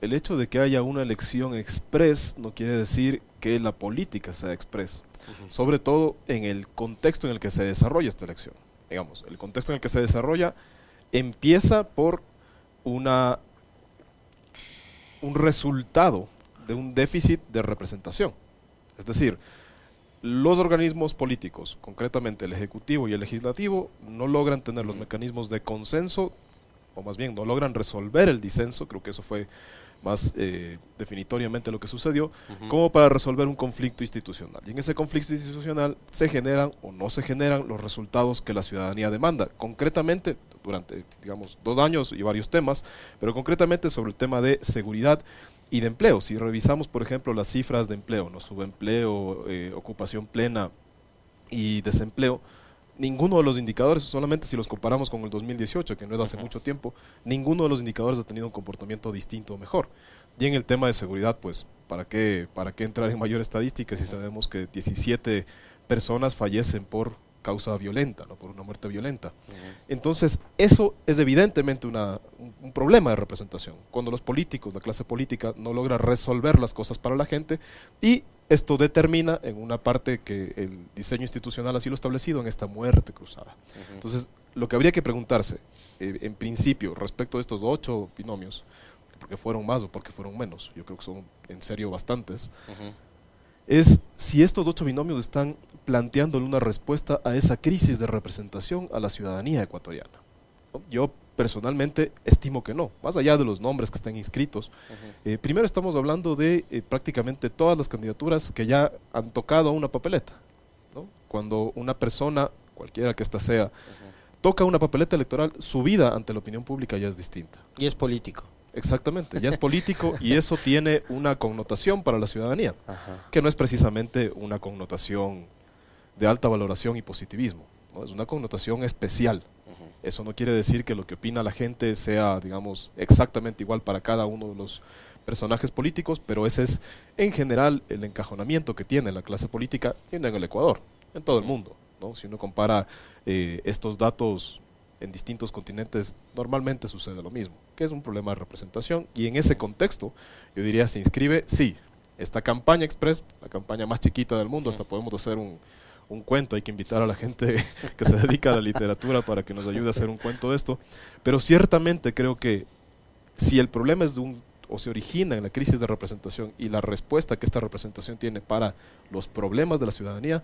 el hecho de que haya una elección express no quiere decir que la política sea express, sobre todo en el contexto en el que se desarrolla esta elección. Digamos, el contexto en el que se desarrolla empieza por una, un resultado de un déficit de representación. Es decir, los organismos políticos, concretamente el Ejecutivo y el Legislativo, no logran tener los mecanismos de consenso, o más bien no logran resolver el disenso, creo que eso fue más eh, definitoriamente lo que sucedió, como para resolver un conflicto institucional. Y en ese conflicto institucional se generan o no se generan los resultados que la ciudadanía demanda. Concretamente, durante, digamos, dos años y varios temas, pero concretamente sobre el tema de seguridad y de empleo. Si revisamos, por ejemplo, las cifras de empleo, ¿no? subempleo, eh, ocupación plena y desempleo, ninguno de los indicadores, solamente si los comparamos con el 2018, que no es hace mucho tiempo, ninguno de los indicadores ha tenido un comportamiento distinto o mejor. Y en el tema de seguridad, pues, ¿para qué, para qué entrar en mayor estadística si sabemos que 17 personas fallecen por causa violenta, ¿no? por una muerte violenta. Entonces, eso es evidentemente una, un, problema de representación, cuando los políticos, la clase política, no logra resolver las cosas para la gente y esto determina en una parte que el diseño institucional así lo establecido, en esta muerte cruzada. Entonces, lo que habría que preguntarse, eh, en principio, respecto a estos ocho binomios, porque fueron más o porque fueron menos, yo creo que son en serio bastantes, es si estos ocho binomios están planteándole una respuesta a esa crisis de representación a la ciudadanía ecuatoriana. Yo personalmente estimo que no, más allá de los nombres que están inscritos. Eh, primero estamos hablando de eh, prácticamente todas las candidaturas que ya han tocado una papeleta. Cuando una persona, cualquiera que ésta sea, toca una papeleta electoral, su vida ante la opinión pública ya es distinta. Y es político. Exactamente, ya es político y eso tiene una connotación para la ciudadanía, que no es precisamente una connotación de alta valoración y positivismo, es una connotación especial. Eso no quiere decir que lo que opina la gente sea, digamos, exactamente igual para cada uno de los personajes políticos, pero ese es en general el encajonamiento que tiene la clase política en el Ecuador, en todo el mundo. ¿no? Si uno compara eh, estos datos en distintos continentes normalmente sucede lo mismo, que es un problema de representación y en ese contexto yo diría se inscribe, sí, esta campaña express, la campaña más chiquita del mundo, hasta podemos hacer un, un cuento, hay que invitar a la gente que se dedica a la literatura para que nos ayude a hacer un cuento de esto, pero ciertamente creo que si el problema es de un o se origina en la crisis de representación y la respuesta que esta representación tiene para los problemas de la ciudadanía,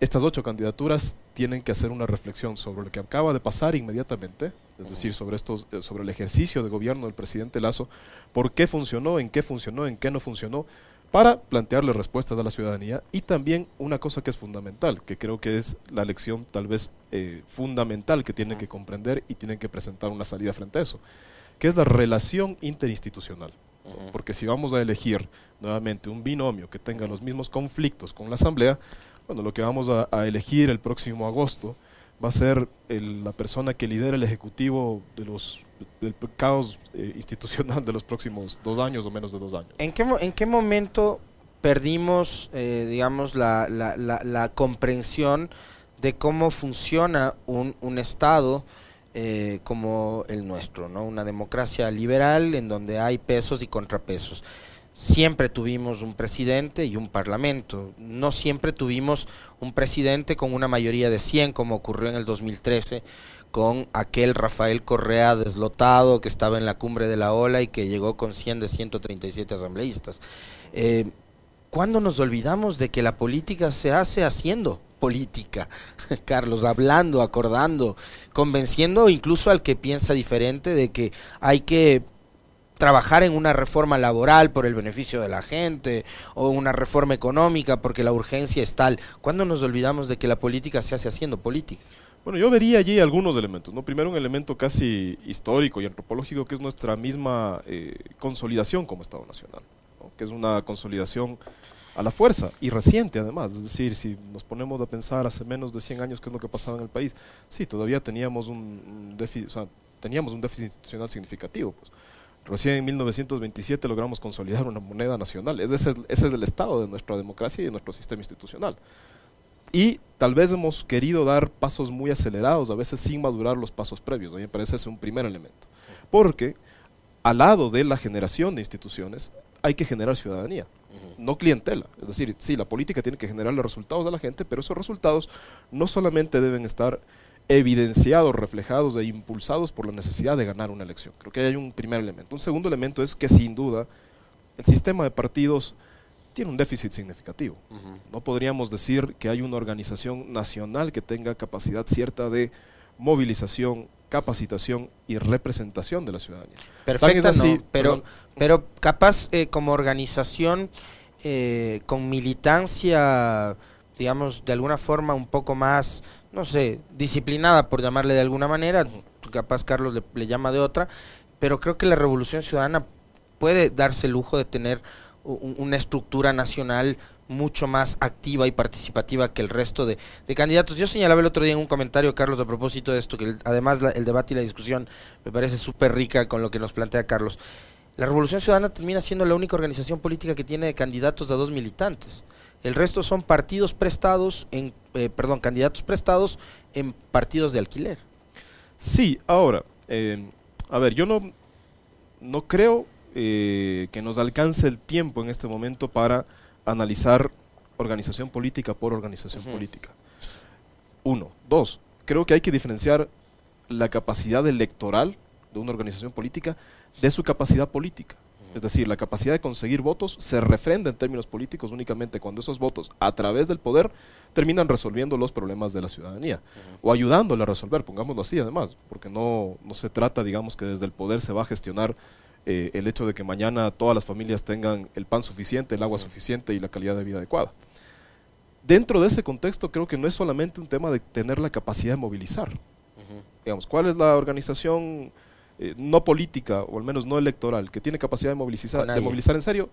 estas ocho candidaturas tienen que hacer una reflexión sobre lo que acaba de pasar inmediatamente, es decir, sobre, estos, eh, sobre el ejercicio de gobierno del presidente Lazo, por qué funcionó, en qué funcionó, en qué no funcionó, para plantearle respuestas a la ciudadanía y también una cosa que es fundamental, que creo que es la lección tal vez eh, fundamental que tienen que comprender y tienen que presentar una salida frente a eso, que es la relación interinstitucional. Porque si vamos a elegir nuevamente un binomio que tenga los mismos conflictos con la Asamblea, bueno, lo que vamos a, elegir el próximo agosto va a ser la persona que lidera el ejecutivo de los del caos eh, institucional de los próximos dos años o menos de dos años. ¿En qué, en qué momento perdimos, eh, digamos, la, la, la, comprensión de cómo funciona un, un Estado eh, como el nuestro, ¿no? Una democracia liberal en donde hay pesos y contrapesos siempre tuvimos un presidente y un parlamento. No siempre tuvimos un presidente con una mayoría de 100, como ocurrió en el 2013 con aquel Rafael Correa deslotado que estaba en la cumbre de la ola y que llegó con 100 de 137 asambleístas. Eh, ¿Cuándo nos olvidamos de que la política se hace haciendo política? Carlos, hablando, acordando, convenciendo incluso al que piensa diferente de que hay que trabajar en una reforma laboral por el beneficio de la gente o una reforma económica porque la urgencia es tal. ¿Cuándo nos olvidamos de que la política se hace haciendo política? Bueno, yo vería allí algunos elementos. ¿no? Primero un elemento casi histórico y antropológico que es nuestra misma eh, consolidación como Estado Nacional, que es una consolidación a la fuerza y reciente además. Es decir, si nos ponemos a pensar hace menos de 100 años qué es lo que pasaba en el país, sí, todavía teníamos un, déficit, teníamos un déficit institucional significativo. Pues Recién en 1927 logramos consolidar una moneda nacional. Es, ese es el estado de nuestra democracia y de nuestro sistema institucional. Y tal vez hemos querido dar pasos muy acelerados, a veces sin madurar los pasos previos. A mí me parece ese un primer elemento. Porque al lado de la generación de instituciones, hay que generar ciudadanía, no clientela. Es decir, sí, la política tiene que generar los resultados de la gente, pero esos resultados no solamente deben estar evidenciados, reflejados e impulsados por la necesidad de ganar una elección. Creo que hay un primer elemento. Un segundo elemento es que sin duda el sistema de partidos tiene un déficit significativo. No podríamos decir que hay una organización nacional que tenga capacidad cierta de movilización, capacitación y representación de la ciudadanía. Perfecto, pero, pero capaz eh, como organización eh, con militancia, digamos, de alguna forma un poco más, no sé, disciplinada, por llamarle de alguna manera, capaz Carlos le, le llama de otra, pero creo que la revolución ciudadana puede darse el lujo de tener una estructura nacional mucho más activa y participativa que el resto de, candidatos. Yo señalaba el otro día en un comentario, Carlos, a propósito de esto, que además el debate y la discusión me parece súper rica con lo que nos plantea Carlos. La Revolución Ciudadana termina siendo la única organización política que tiene candidatos a dos militantes. El resto son partidos prestados, en, eh, perdón, candidatos prestados en partidos de alquiler. Sí, ahora, eh, a ver, yo no, no creo eh, que nos alcance el tiempo en este momento para analizar organización política por organización política. Uno. Dos, creo que hay que diferenciar la capacidad electoral de una organización política de su capacidad política. Es decir, la capacidad de conseguir votos se refrenda en términos políticos únicamente cuando esos votos, a través del poder, terminan resolviendo los problemas de la ciudadanía o ayudándole a resolver, pongámoslo así además, porque no, no se trata, digamos, que desde el poder se va a gestionar eh, el hecho de que mañana todas las familias tengan el pan suficiente, el agua suficiente y la calidad de vida adecuada. Dentro de ese contexto creo que no es solamente un tema de tener la capacidad de movilizar. Digamos, ¿cuál es la organización eh, no política, o al menos no electoral, que tiene capacidad de movilizar, de movilizar en serio?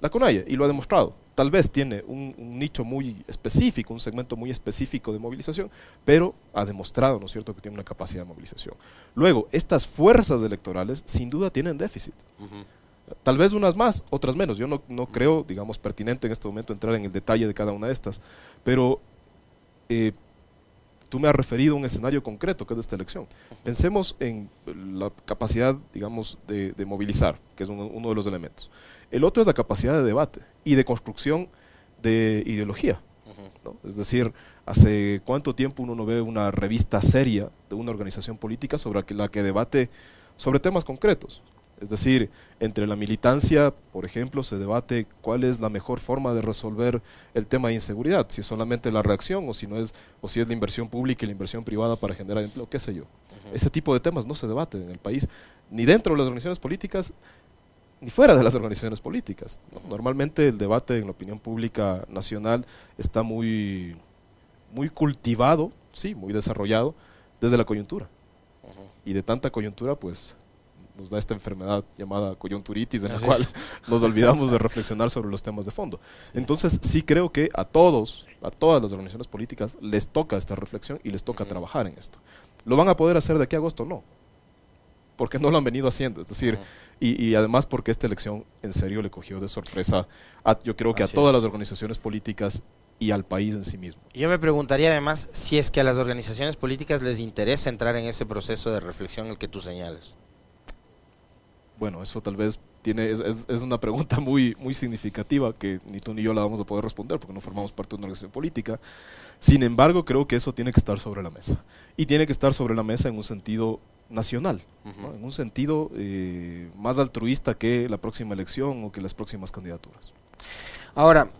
La CONAIE, y lo ha demostrado. Tal vez tiene un, nicho muy específico, un segmento muy específico de movilización, pero ha demostrado, ¿no es cierto?, que tiene una capacidad de movilización. Luego, estas fuerzas electorales sin duda tienen déficit. Tal vez unas más, otras menos. Yo no, no creo, digamos, pertinente en este momento entrar en el detalle de cada una de estas, pero eh, tú me has referido a un escenario concreto que es de esta elección. Pensemos en la capacidad, digamos, de, movilizar, que es uno de los elementos. El otro es la capacidad de debate y de construcción de ideología. Es decir, hace cuánto tiempo uno no ve una revista seria de una organización política sobre la que debate sobre temas concretos. Es decir, entre la militancia, por ejemplo, se debate cuál es la mejor forma de resolver el tema de inseguridad, si es solamente la reacción o si no es o si es la inversión pública y la inversión privada para generar empleo, qué sé yo. Ese tipo de temas no se debaten en el país ni dentro de las organizaciones políticas ni fuera de las organizaciones políticas. Normalmente el debate en la opinión pública nacional está muy, muy cultivado, sí, muy desarrollado desde la coyuntura. Y de tanta coyuntura, pues nos da esta enfermedad llamada coyunturitis, en la cual nos olvidamos de reflexionar sobre los temas de fondo. Entonces, sí creo que a todos, a todas las organizaciones políticas, les toca esta reflexión y les toca trabajar en esto. ¿Lo van a poder hacer de aquí a agosto? No. Porque no lo han venido haciendo. Es decir, y, además porque esta elección en serio le cogió de sorpresa, a, yo creo que a todas las organizaciones políticas y al país en sí mismo. Yo me preguntaría además si es que a las organizaciones políticas les interesa entrar en ese proceso de reflexión el que tú señales. Bueno, eso tal vez tiene es, es, una pregunta muy muy significativa que ni tú ni yo la vamos a poder responder porque no formamos parte de una organización política. Sin embargo, creo que eso tiene que estar sobre la mesa. Y tiene que estar sobre la mesa en un sentido nacional, en un sentido eh, más altruista que la próxima elección o que las próximas candidaturas. Ahora,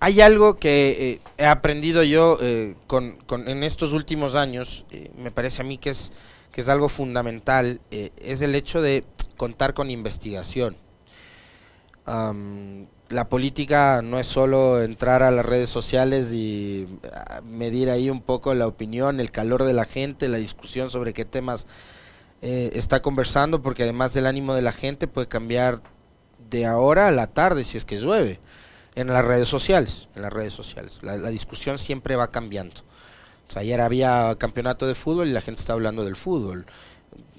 hay algo que eh, he aprendido yo eh, con, en estos últimos años, me parece a mí que es, que es algo fundamental, es el hecho de contar con investigación. la política no es solo entrar a las redes sociales y ah, medir ahí un poco la opinión, el calor de la gente, la discusión sobre qué temas eh, está conversando porque además del ánimo de la gente puede cambiar de ahora a la tarde si es que llueve en las redes sociales en las redes sociales la, discusión siempre va cambiando ayer había campeonato de fútbol y la gente está hablando del fútbol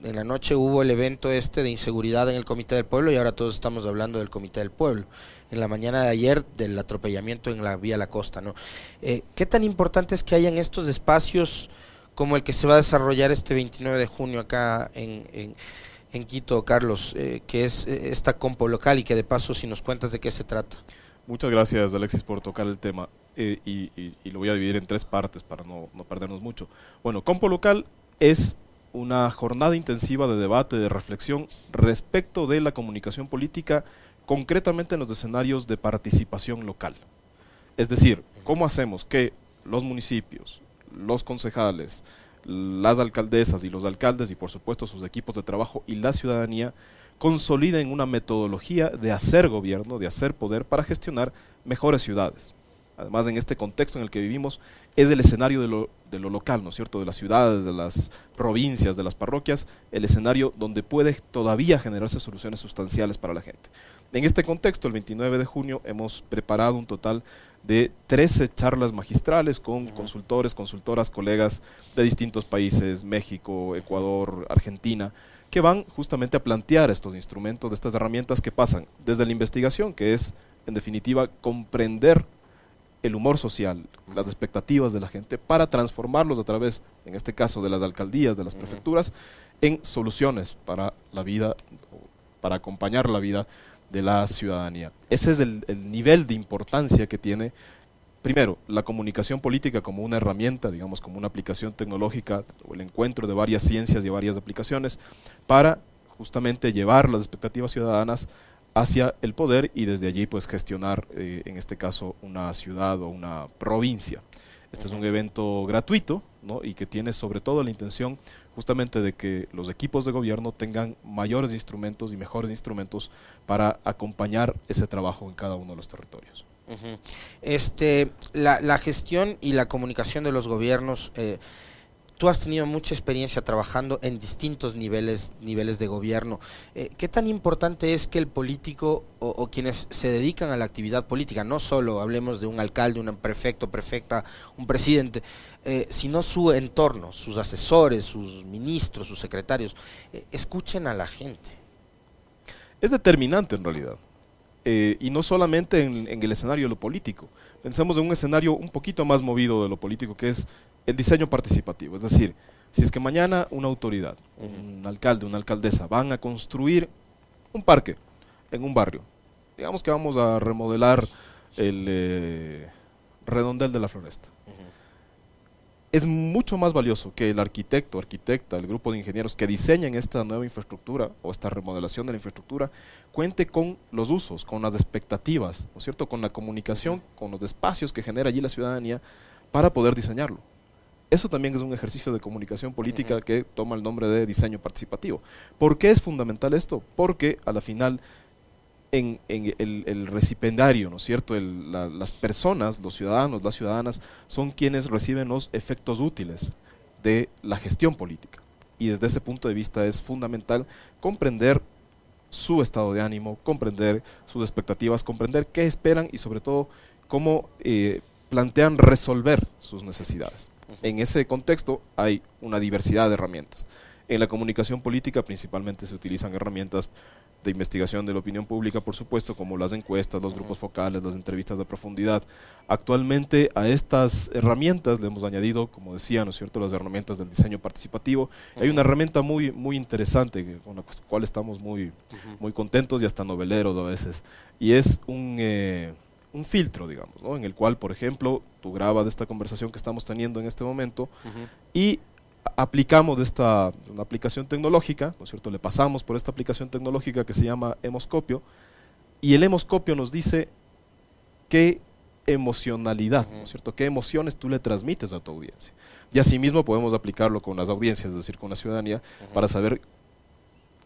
en la noche hubo el evento este de inseguridad en el Comité del Pueblo y ahora todos estamos hablando del Comité del Pueblo. En la mañana de ayer del atropellamiento en la vía La Costa, ¿no? Eh, ¿Qué tan importante es que hayan estos espacios como el que se va a desarrollar este 29 de junio acá en, en Quito, Carlos, eh, que es eh, esta compo local y que de paso si nos cuentas de qué se trata. Muchas gracias Alexis por tocar el tema eh, y, lo voy a dividir en tres partes para no, no perdernos mucho. Bueno, compo local es una jornada intensiva de debate, de reflexión respecto de la comunicación política, concretamente en los escenarios de participación local. Es decir, ¿cómo hacemos que los municipios, los concejales, las alcaldesas y los alcaldes y por supuesto sus equipos de trabajo y la ciudadanía consoliden una metodología de hacer gobierno, de hacer poder para gestionar mejores ciudades? Además, en este contexto en el que vivimos, es el escenario de lo, de lo local, ¿no es cierto? De las ciudades, de las provincias, de las parroquias, el escenario donde puede todavía generarse soluciones sustanciales para la gente. En este contexto, el 29 de junio hemos preparado un total de 13 charlas magistrales con consultores, consultoras, colegas de distintos países, México, Ecuador, Argentina, que van justamente a plantear estos instrumentos, de estas herramientas que pasan desde la investigación, que es en definitiva comprender el humor social, las expectativas de la gente, para transformarlos a través, en este caso, de las alcaldías, de las prefecturas, en soluciones para la vida, para acompañar la vida de la ciudadanía. Ese es el, nivel de importancia que tiene, primero, la comunicación política como una herramienta, digamos, como una aplicación tecnológica, o el encuentro de varias ciencias y varias aplicaciones, para justamente llevar las expectativas ciudadanas hacia el poder y desde allí pues gestionar eh, en este caso una ciudad o una provincia. Este es un evento gratuito ¿no? y que tiene sobre todo la intención justamente de que los equipos de gobierno tengan mayores instrumentos y mejores instrumentos para acompañar ese trabajo en cada uno de los territorios. este, la, la, gestión y la comunicación de los gobiernos eh, Tú has tenido mucha experiencia trabajando en distintos niveles, niveles de gobierno. Eh, ¿Qué tan importante es que el político o, quienes se dedican a la actividad política, no solo hablemos de un alcalde, un prefecto, prefecta, un presidente, eh, sino su entorno, sus asesores, sus ministros, sus secretarios, eh, escuchen a la gente? Es determinante en realidad. y no solamente en, en el escenario de lo político. Pensemos en un escenario un poquito más movido de lo político, que es el diseño participativo. Es decir, si es que mañana una autoridad, un alcalde, una alcaldesa, van a construir un parque en un barrio, digamos que vamos a remodelar el eh, redondel de la floresta. Es mucho más valioso que el arquitecto, arquitecta, el grupo de ingenieros que diseñen esta nueva infraestructura o esta remodelación de la infraestructura cuente con los usos, con las expectativas, ¿no es cierto? Con la comunicación, con los espacios que genera allí la ciudadanía para poder diseñarlo. Eso también es un ejercicio de comunicación política que toma el nombre de diseño participativo. ¿Por qué es fundamental esto? Porque a la final en, el, recipendario, ¿no es cierto? las personas, los ciudadanos, las ciudadanas, son quienes reciben los efectos útiles de la gestión política. Y desde ese punto de vista es fundamental comprender su estado de ánimo, comprender sus expectativas, comprender qué esperan y sobre todo cómo eh, plantean resolver sus necesidades. En ese contexto hay una diversidad de herramientas. En la comunicación política principalmente se utilizan herramientas de investigación de la opinión pública, por supuesto, como las encuestas, los grupos focales, las entrevistas de profundidad. Actualmente a estas herramientas le hemos añadido, como decía, ¿no es cierto?, las herramientas del diseño participativo. Hay una herramienta muy, muy interesante con la cual estamos muy, muy contentos y hasta noveleros a veces, y es un... Eh, un filtro, digamos, ¿no? en el cual, por ejemplo, tú grabas esta conversación que estamos teniendo en este momento y aplicamos esta una aplicación tecnológica, ¿no es cierto? Le pasamos por esta aplicación tecnológica que se llama Hemoscopio y el Hemoscopio nos dice qué emocionalidad, ¿no es cierto? ¿Qué emociones tú le transmites a tu audiencia? Y asimismo podemos aplicarlo con las audiencias, es decir, con la ciudadanía, para saber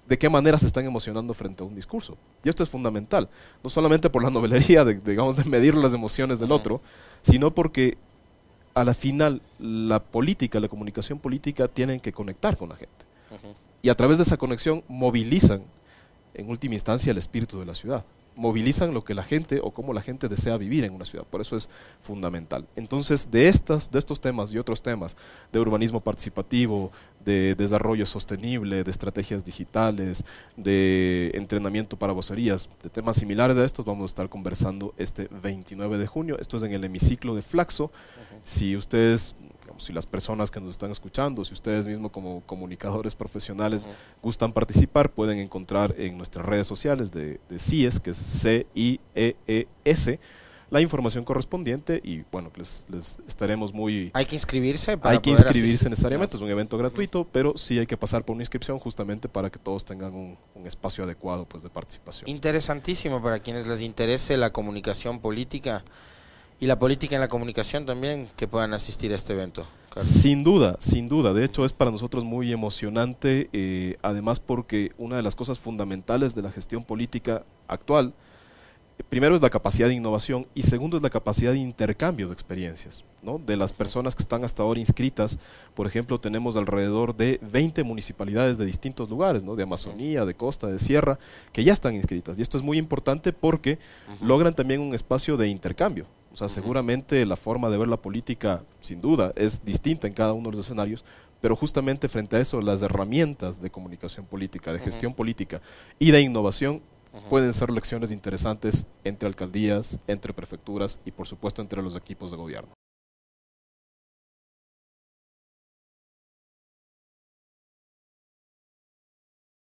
de qué manera se están emocionando frente a un discurso. Y esto es fundamental, no solamente por la novelería, de, digamos, de medir las emociones del otro, sino porque a la final la política, la comunicación política tienen que conectar con la gente. Y a través de esa conexión movilizan, en última instancia, el espíritu de la ciudad movilizan lo que la gente o cómo la gente desea vivir en una ciudad. Por eso es fundamental. Entonces, de, estas, de estos temas y otros temas, de urbanismo participativo, de desarrollo sostenible, de estrategias digitales, de entrenamiento para vocerías, de temas similares a estos, vamos a estar conversando este 29 de junio. Esto es en el hemiciclo de Flaxo. Si ustedes si las personas que nos están escuchando, si ustedes mismos como comunicadores profesionales gustan participar, pueden encontrar en nuestras redes sociales de, de CIES, que es C-I-E-E-S, la información correspondiente y bueno, les, les estaremos muy... Hay que inscribirse para Hay que inscribirse necesariamente, es un evento gratuito, pero sí hay que pasar por una inscripción justamente para que todos tengan un, un, espacio adecuado pues de participación. Interesantísimo para quienes les interese la comunicación política y la política en la comunicación también que puedan asistir a este evento. Sin duda, sin duda. De hecho, es para nosotros muy emocionante, eh, además porque una de las cosas fundamentales de la gestión política actual primero es la capacidad de innovación y segundo es la capacidad de intercambio de experiencias. ¿no? De las personas que están hasta ahora inscritas, por ejemplo, tenemos alrededor de 20 municipalidades de distintos lugares, ¿no? de Amazonía, de costa, de sierra, que ya están inscritas. Y esto es muy importante porque logran también un espacio de intercambio. O sea, seguramente la forma de ver la política, sin duda, es distinta en cada uno de los escenarios, pero justamente frente a eso, las herramientas de comunicación política, de gestión política y de innovación pueden ser lecciones interesantes entre alcaldías, entre prefecturas y por supuesto entre los equipos de gobierno.